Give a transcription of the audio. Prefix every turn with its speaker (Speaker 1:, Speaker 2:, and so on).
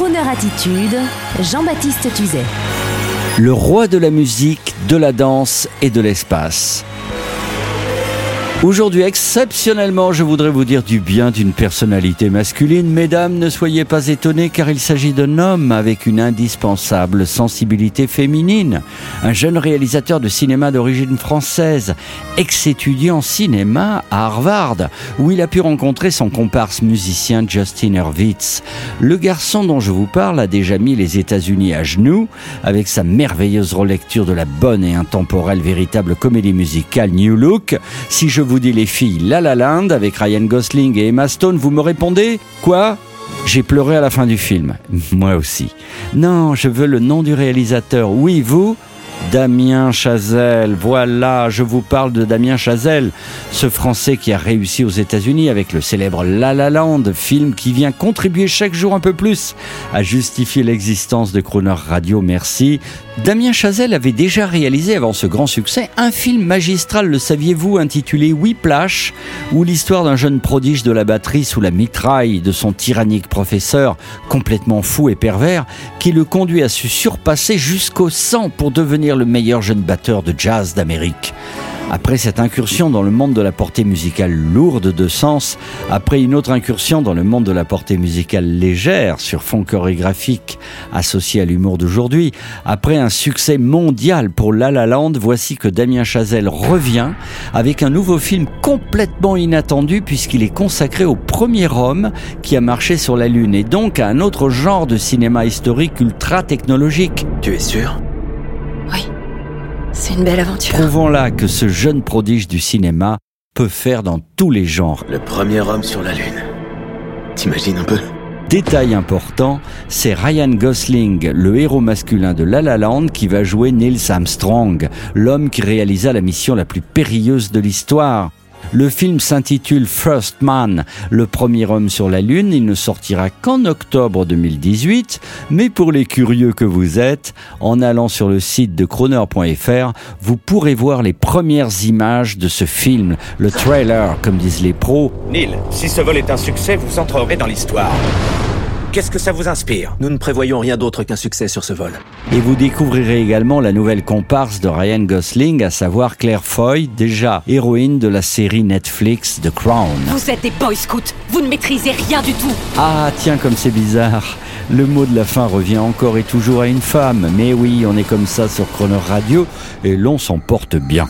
Speaker 1: Croner Attitude, Jean-Baptiste Tuzet.
Speaker 2: Le roi de la musique, de la danse et de l'espace. Aujourd'hui, exceptionnellement, je voudrais vous dire du bien d'une personnalité masculine. Mesdames, ne soyez pas étonnées car il s'agit d'un homme avec une indispensable sensibilité féminine. Un jeune réalisateur de cinéma d'origine française, ex-étudiant cinéma à Harvard, où il a pu rencontrer son comparse musicien Justin Hurwitz. Le garçon dont je vous parle a déjà mis les États-Unis à genoux avec sa merveilleuse relecture de la bonne et intemporelle véritable comédie musicale New Look. Si je vous dis les filles La La Land avec Ryan Gosling et Emma Stone, vous me répondez Quoi? J'ai pleuré à la fin du film. Moi aussi. Non, je veux le nom du réalisateur. Oui, vous? Damien Chazelle. Voilà, je vous parle de Damien Chazelle, ce Français qui a réussi aux États-Unis avec le célèbre La La Land, film qui vient contribuer chaque jour un peu plus à justifier l'existence de Croner Radio. Merci. Damien Chazelle avait déjà réalisé avant ce grand succès un film magistral, le saviez-vous, intitulé Whiplash, où l'histoire d'un jeune prodige de la batterie sous la mitraille de son tyrannique professeur, complètement fou et pervers, qui le conduit à se surpasser jusqu'au sang pour devenir le meilleur jeune batteur de jazz d'Amérique. Après cette incursion dans le monde de la portée musicale lourde de sens, après une autre incursion dans le monde de la portée musicale légère sur fond chorégraphique associé à l'humour d'aujourd'hui, après un succès mondial pour La voici que Damien Chazelle revient avec un nouveau film complètement inattendu puisqu'il est consacré au premier homme qui a marché sur la Lune et donc à un autre genre de cinéma historique ultra technologique.
Speaker 3: Tu es sûr?
Speaker 4: C'est une belle aventure.
Speaker 2: Prouvons là que ce jeune prodige du cinéma peut faire dans tous les genres.
Speaker 3: Le premier homme sur la Lune. T'imagines un peu?
Speaker 2: Détail important, c'est Ryan Gosling, le héros masculin de La La Land, qui va jouer Neil Armstrong, l'homme qui réalisa la mission la plus périlleuse de l'histoire. Le film s'intitule First Man, le premier homme sur la Lune. Il ne sortira qu'en octobre 2018, mais pour les curieux que vous êtes, en allant sur le site de Croner.fr, vous pourrez voir les premières images de ce film, le trailer, comme disent les pros.
Speaker 5: Neil, si ce vol est un succès, vous entrerez dans l'histoire. Qu'est-ce que ça vous inspire
Speaker 3: Nous ne prévoyons rien d'autre qu'un succès sur ce vol.
Speaker 2: Et vous découvrirez également la nouvelle comparse de Ryan Gosling, à savoir Claire Foy, déjà héroïne de la série Netflix The Crown.
Speaker 4: Vous êtes des boy scouts, vous ne maîtrisez rien du tout.
Speaker 2: Ah, tiens, comme c'est bizarre. Le mot de la fin revient encore et toujours à une femme. Mais oui, on est comme ça sur Chrono Radio et l'on s'en porte bien.